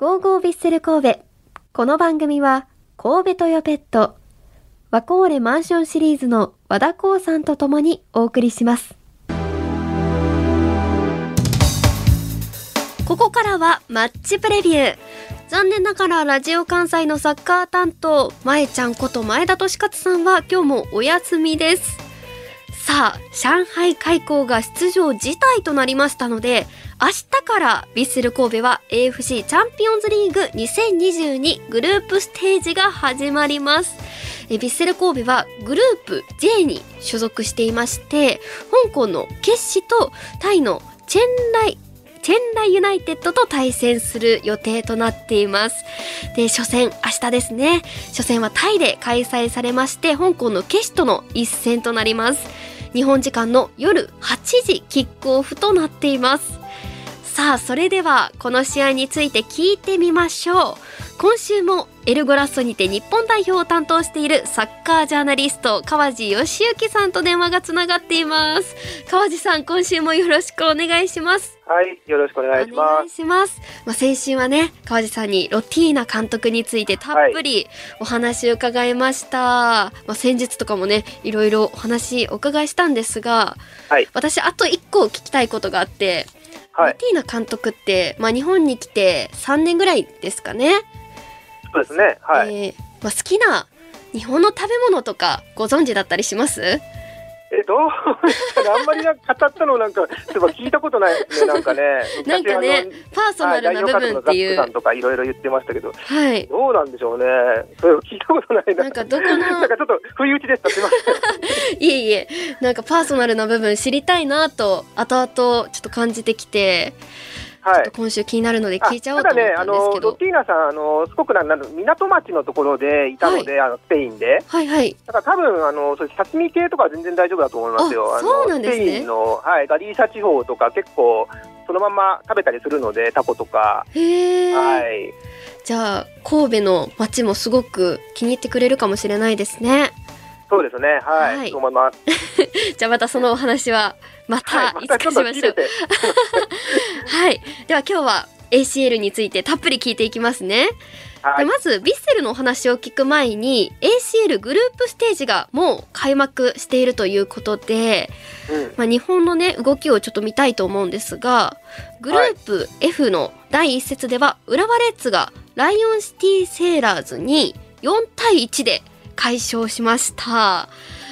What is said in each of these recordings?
ゴーゴービッセル神戸。この番組は、神戸トヨペット、ワコーレマンションシリーズの和田光さんと共にお送りします。ここからはマッチプレビュー。残念ながらラジオ関西のサッカー担当、前ちゃんこと前田利勝さんは今日もお休みです。さあ、上海開港が出場辞退となりましたので、明日からヴィッセル神戸は AFC チャンピオンズリーグ2022グループステージが始まります。えヴィッセル神戸はグループ J に所属していまして、香港のケッシとタイのチェンライチェンライユナイテッドと対戦する予定となっています。で、初戦、明日ですね。初戦はタイで開催されまして、香港のケシとの一戦となります。日本時間の夜8時キックオフとなっています。さあ、それではこの試合について聞いてみましょう。今週もエルゴラッソにて日本代表を担当しているサッカージャーナリスト川地義行さんと電話がつながっています。川地さん、今週もよろしくお願いします。はい、よろしくお願いしお願います。します。まあ、先週はね、川地さんにロティーナ監督についてたっぷりお話を伺いました。まあ、先日とかもね、いろいろお話お伺いしたんですが、はい、私あと一個聞きたいことがあって、はい、ロティーナ監督って、まあ、日本に来て3年ぐらいですかね。そうですね。はい。えーまあ、好きな日本の食べ物とかご存知だったりします？え、どうあんまりなんか語ったのなんか、そういえば聞いたことないですね、なんかね。なんかね昔パーソナルな部分っていうさんとかいろいろ言ってましたけど、はい。どうなんでしょうね。それを聞いたことないな。なんかどこの なんかちょっと不意打ちでした。すみません。いえいえ、なんかパーソナルな部分知りたいなと、後々ちょっと感じてきて、はい。今週気になるので聞いちゃおうとただね、思ったあのロんですけど。ティーナさん、あのすごくなんなん港町のところでいたので、あのスペインで。はいはい。だから多分あのそう刺身系とかは全然大丈夫だと思いますよ。ああのそうなんですねスペインの、はい、ガリーシャ地方とか結構そのまま食べたりするのでタコとか、へえ、はい、じゃあ神戸の街もすごく気に入ってくれるかもしれないですね。そうですね、はい、はい思います。じゃあまたそのお話はまたいつかしましょう。はい。では今日は ACL についてたっぷり聞いていきますね。はい、でまずヴィッセルのお話を聞く前に ACL グループステージがもう開幕しているということで、うん、まあ、日本のね動きをちょっと見たいと思うんですがグループ F の第一節では浦和レッズがライオンシティセーラーズに4対1で快勝しました、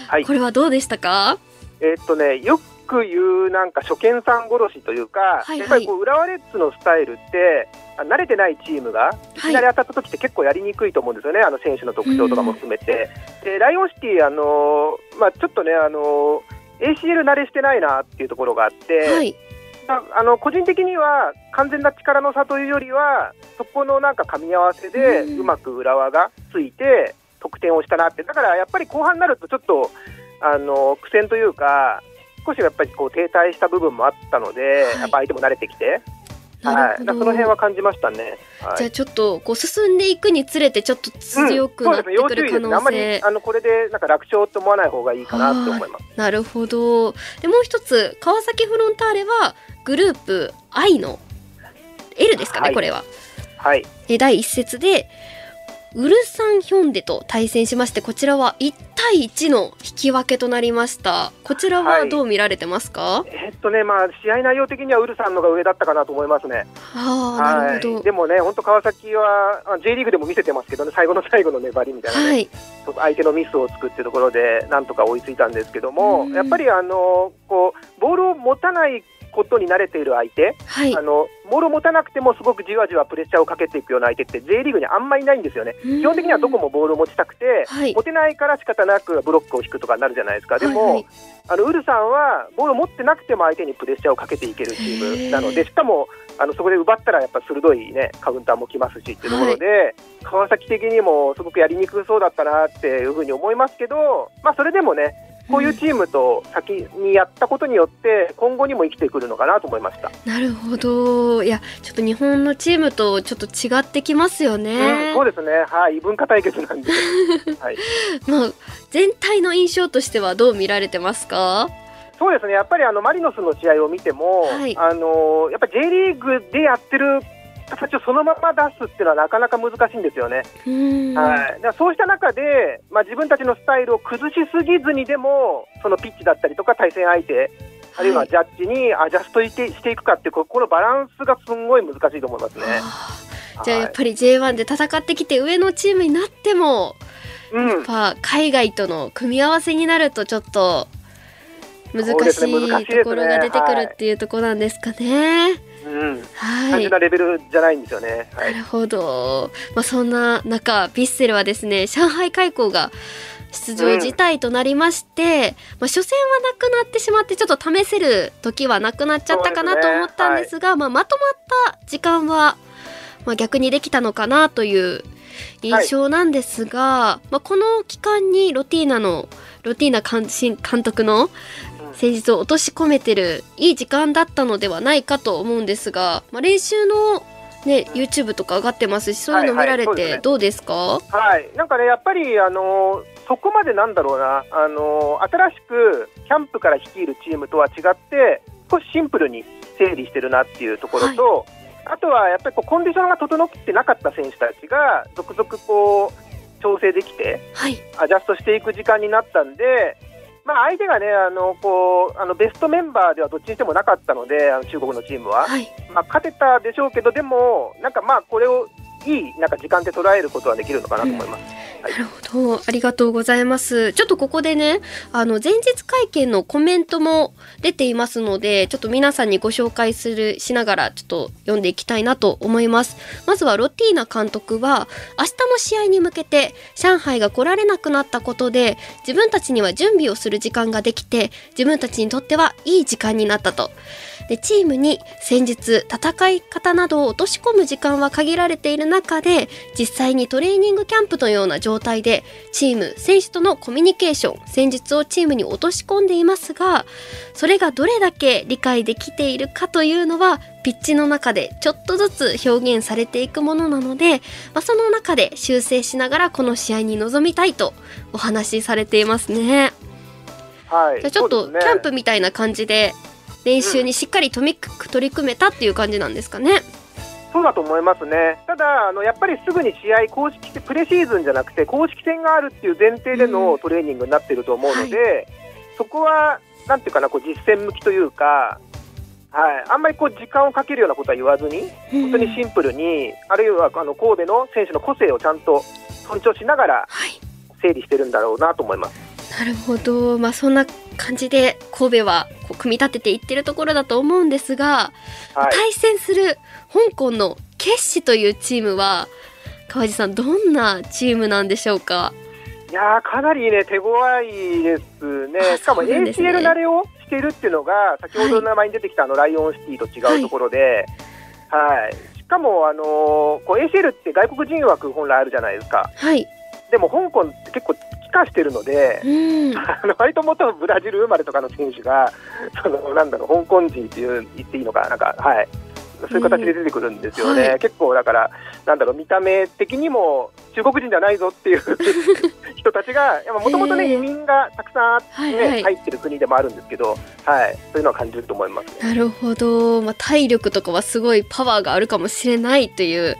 はい。これはどうでしたか？えーっとね、よく言うなんか初見さん殺しというか、はいはいやっぱりこう浦和レッズのスタイルって、あ慣れてないチームがい。きなり当たった時って結構やりにくいと思うんですよね、あの選手の特徴とかも含めて。でライオンシティ、あのーまあ、ちょっとね、あのー ACL 慣れしてないなっていうところがあって、はい。まああの個人的には完全な力の差というよりは、そこのなんか噛み合わせでうん。うまく浦和がついて、得点をしたなって、だからやっぱり後半になると、ちょっとあの苦戦というか、少しやっぱりこう停滞した部分もあったので、はい。やっぱ相手も慣れてきて、なはい、その辺は感じましたね。はい。じゃあちょっとこう進んでいくにつれてちょっと強くなってくる可うん。そうですね。あんま能性、りあのこれでなんか楽勝と思わない方がいいかなって思います。なるほど。でもう一つ川崎フロンターレはグループ I の L ですかね、はい。これは。はい、え第一節でウルサンヒョンデと対戦しましてこちらは1対1の引き分けとなりました。こちらはどう見られてますか、えーっとね、まあ試合内容的にはウルさんのが上だったかなと思いますね。ああなるはい、ほどでもね、本当、川崎はあ J リーグでも見せてますけどね、最後の最後の粘りみたいな、ねはい。相手のミスをつくってところで、なんとか追いついたんですけども、うん。やっぱりあのこうボールを持たないことに慣れている相手、はい。あのボールを持たなくてもすごくじわじわプレッシャーをかけていくような相手って J リーグにあんまりいないんですよね。基本的にはどこもボールを持ちたくて、はい。持てないから仕方なくブロックを引くとかになるじゃないですか。でも、はいはい。あのウルさんはボールを持ってなくても相手にプレッシャーをかけていけるチームなので、しかもあのそこで奪ったらやっぱ鋭い、ね、カウンターも来ますしっていうところで、川崎的にもすごくやりにくそうだったなっていうふうに思いますけど、まあ、それでもね、こういうチームと先にやったことによって、今後にも生きてくるのかなと思いました。なるほど。いやちょっと日本のチームとちょっと違ってきますようん、ね、そうですね、はい、異文化対決なんで、はい、まあ全体の印象としてはどう見られてますか？そうですね、やっぱりあのマリノスの試合を見ても、はい。あのやっぱり J リーグでやってる形をそのまま出すっていうのはなかなか難しいんですよね。うんはい、そうした中で、まあ、自分たちのスタイルを崩しすぎずにでも、そのピッチだったりとか対戦相手、あるいはジャッジにアジャストしてしていくかっていう、ここのバランスがすごい難しいと思いますね。じゃあやっぱり J1 で戦ってきて上のチームになってもうんやっぱ海外との組み合わせになるとちょっと難しいところが出てくるっていうところなんですかね。うん、はい。単純なレベルじゃないんですよね。はないるほど、まあ、そんな中ヴィッセルはですね上海開港が出場辞退となりまして、まあ、初戦はなくなってしまってちょっと試せる時はなくなっちゃったかなと思ったんですがまあ、まとまった時間は、まあ、逆にできたのかなという印象なんですが、まあ、この期間にロティーナのロティーナ監監督のうん。戦術を落とし込めてるいい時間だったのではないかと思うんですが、まあ、練習の、ね、YouTube とか上がってますしそういうの見られはいはいそうですね。てどうですか、はい、なんかね、やっぱり、あのそこまでなんだろうな、あの新しくキャンプから率いるチームとは違って、少しシンプルに整理してるなっていうところと、あとはやっぱりこうコンディションが整ってなかった選手たちが、続々こう調整できて、はい。アジャストしていく時間になったんで、まあ、相手がねあのこうあのベストメンバーではどっちにしてもなかったので、あの中国のチームは。はいまあ、勝てたでしょうけど、でも、なんかまあ、これをいいなんか時間で捉えることはできるのかなと思います。なるほど。ありがとうございます。ちょっとここでねあの前日会見のコメントも出ていますのでちょっと皆さんにご紹介するしながらちょっと読んでいきたいなと思います。まずはロティーナ監督は明日の試合に向けて上海が来られなくなったことで自分たちには準備をする時間ができて自分たちにとってはいい時間になったと。でチームに戦術戦い方などを落とし込む時間は限られている中で実際にトレーニングキャンプのような状態でチーム選手とのコミュニケーション戦術をチームに落とし込んでいますがそれがどれだけ理解できているかというのはピッチの中でちょっとずつ表現されていくものなので、まあ、その中で修正しながらこの試合に臨みたいとお話しされていますね。はい、じゃあちょっとキャンプみたいな感じで練習にしっかり取り取り組めたっていう感じなんですかね。そうだと思いますね、ただ、あのやっぱりすぐに試合、公式戦プレシーズンじゃなくて、公式戦があるっていう前提でうん。のトレーニングになってると思うので、そこはなんていうかな、こう実践向きというか、はい、あんまりこう時間をかけるようなことは言わずに、本当にシンプルに、あるいはあの神戸の選手の個性をちゃんと尊重しながらはい。整理してるんだろうなと思います。なるほど、まあ、そんな感じで神戸はこう組み立てていってるところだと思うんですが、はい。対戦する香港の決死というチームは川地さんどんなチームなんでしょうか？いやーかなりね、手強いですね、あしかも ACL 慣れをしているっていうのが、先ほどの名前に出てきたあのライオンシティと違うところで、はい。しかも、あのーこう ACL って外国人枠、本来あるじゃないですか、はい。でも香港って結構、帰化してるのでう、ん。あの割と元ブラジル生まれとかの選手が、そのなんだろう、香港人っていう言っていいのか、なんか、はい、そういう形で出てくるんですよね、うん。はい。結構だから、なんだろう、見た目的にも中国人じゃないぞっていう 人たちが、もともとね、移民がたくさんねはいはい。入ってる国でもあるんですけど、はい、そういうのは感じると思いますね。なるほど、まあ、体力とかはすごいパワーがあるかもしれないという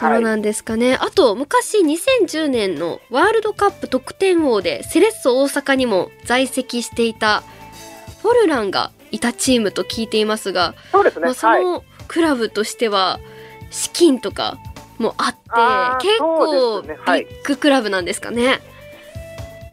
ろなんですかね、あと昔2010年のワールドカップ得点王でセレッソ大阪にも在籍していたフォルランがいたチームと聞いていますが、そうですね、まあ、そはい。のクラブとしては資金とかもあって、結構ビッグクラブなんですかね。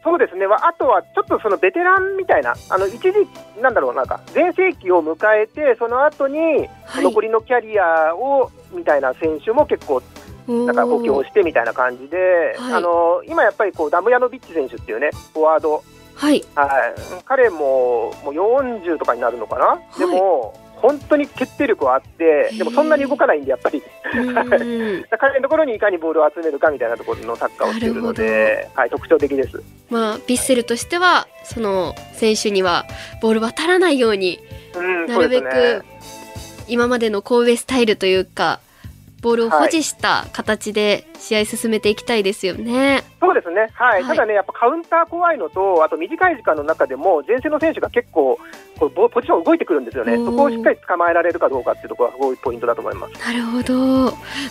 そうですね、あとはちょっとそのベテランみたいな、あの一時、なんだろう、なんか全盛期を迎えて、その後にはい。残りのキャリアをみたいな選手も結構、なん。か補強してみたいな感じで、はい。あの今やっぱりこうダムヤノビッチ選手っていうね、フォワード、はい、はい、彼ももう40とかになるのかな、い。でも本当に決定力はあって、でもそんなに動かないんで、やっぱり、うん 彼のところにいかにボールを集めるかみたいなところのサッカーをしているので、はい、特徴的です。まあ、ヴィッセルとしてはその選手にはボール渡らないようにうん、なるべく今までの神戸スタイルというかボールを保持した形で試合進めていきたいですよね。そうですね、はい、はいただね、やっぱカウンター怖いのと、あと短い時間の中でも、前線の選手が結構、こうボポジション動いてくるんですよね、そこをしっかり捕まえられるかどうかっていうところがすごいポイントだと思います。なるほど。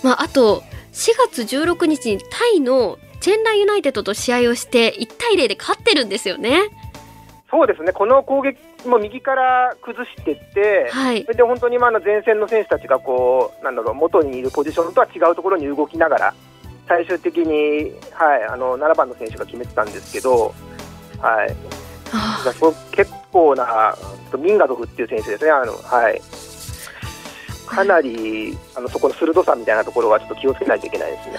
まあ、あと4月16日にタイのチェンライユナイテッドと試合をして1対0で勝ってるんですよね。そうですね、この攻撃も右から崩していって、はいそ。れで本当にまあ前線の選手たちがこうなんだろう元にいるポジションとは違うところに動きながら最終的に、はい、あの7番の選手が決めてたんですけど、はい、結構なミンガドフっていう選手ですね、あのはい、かなりあのそこの鋭さみたいなところはちょっと気をつけないといけないですね。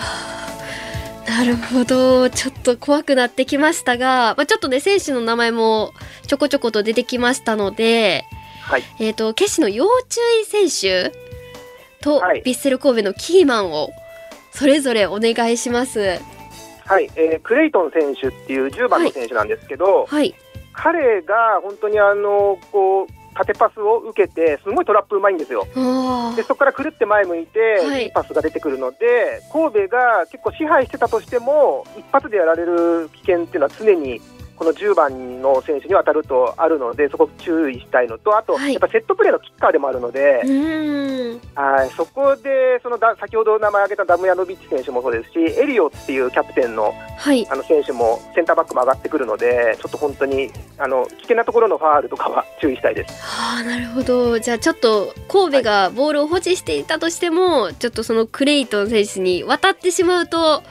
ーなるほど。ちょっと怖くなってきましたが、まあ、ちょっとね、選手の名前もちょこちょこと出てきましたので、はい、えっ、と、決死の要注意選手と、はいヴィッセル神戸のキーマンをそれぞれお願いします。はいえークレイトン選手っていう10番の選手なんですけど、はい。彼が本当にあのこう縦パスを受けて、すごいトラップうまいんですよ。あでそこからくるって前向いて、はいいいパスが出てくるので、神戸が結構支配してたとしても、一発でやられる危険っていうのは常にこの10番の選手に当たるとあるので、そこ注意したいのと、あと、はいやっぱセットプレーのキッカーでもあるので。はい、そこでそのだ先ほど名前挙げたダムヤノビッチ選手もそうですし、エリオっていうキャプテンのはい。あの選手もセンターバックも上がってくるので、ちょっと本当にあの危険なところのファールとかは注意したいです。ああなるほどじゃあちょっと神戸がボールを保持していたとしても、ちょっとそのクレイトン選手に渡ってしまうと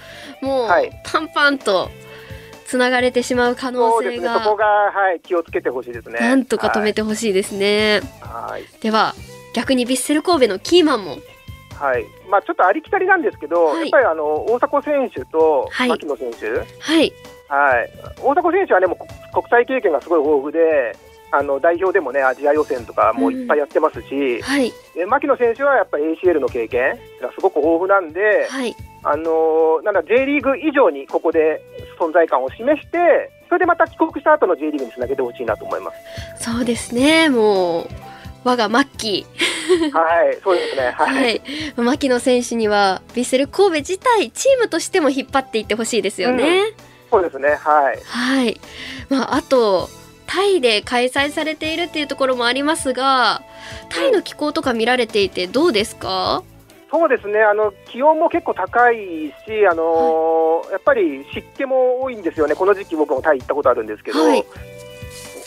もうはいパンパンとつながれてしまう可能性そうですね、そが、こが、はい、気をつけてほしいですね。なんとか止めてほしいですね、はい、はいでは逆にヴィッセル神戸のキーマンも。はい。まあ、ちょっとありきたりなんですけど、はい。やっぱりあの大迫選手とはい。牧野選手、はい。はい。大迫選手はね、も国際経験がすごい豊富で、あの代表でもね、アジア予選とかもいっぱいやってますし、はい。で牧野選手はやっぱり ACL の経験がすごく豊富なんで、はいあのなんだ J リーグ以上にここで存在感を示して、それでまた帰国した後の J リーグにつなげてほしいなと思います。そうですねもう我がマッキはい、そうですね。ー、は。はいい、牧野選手にはヴィッセル神戸自体チームとしても引っ張っていってほしいですよね。そうですね。はい。はい。まあ、あと、タイで開催されているっていうところもありますが、タイの気候とか見られていてどうですか？そうですね。あの気温も結構高いし、あのーやっぱり湿気も多いんですよね。この時期僕もタイ行ったことあるんですけど、はい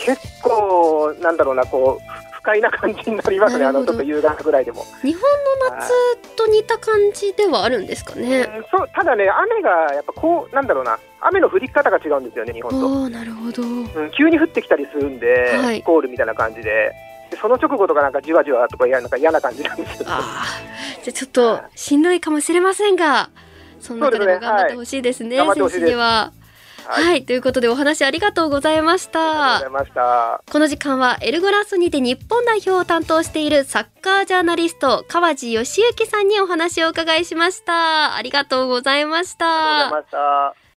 結構なんだろうなこう不快な感じになりますね。あのちょっと夕方ぐらいでも。日本の夏と似た感じではあるんですかね。うんそうただね雨がやっぱこうなんだろうな雨の降り方が違うんですよね日本と。なるほど。うん、急に降ってきたりするんで、はいコールみたいな感じで。でその直後とかなんかじわじわとかなんか嫌な感じなんですよ。じゃあちょっとしんどいかもしれませんが、その中でも頑張ってほしいですね、ねはい選手には。はい、はい、ということでお話ありがとうございました。この時間はエルゴラスにて日本代表を担当しているサッカージャーナリスト川地義行さんにお話をお伺いしました。ありがとうござい。ました。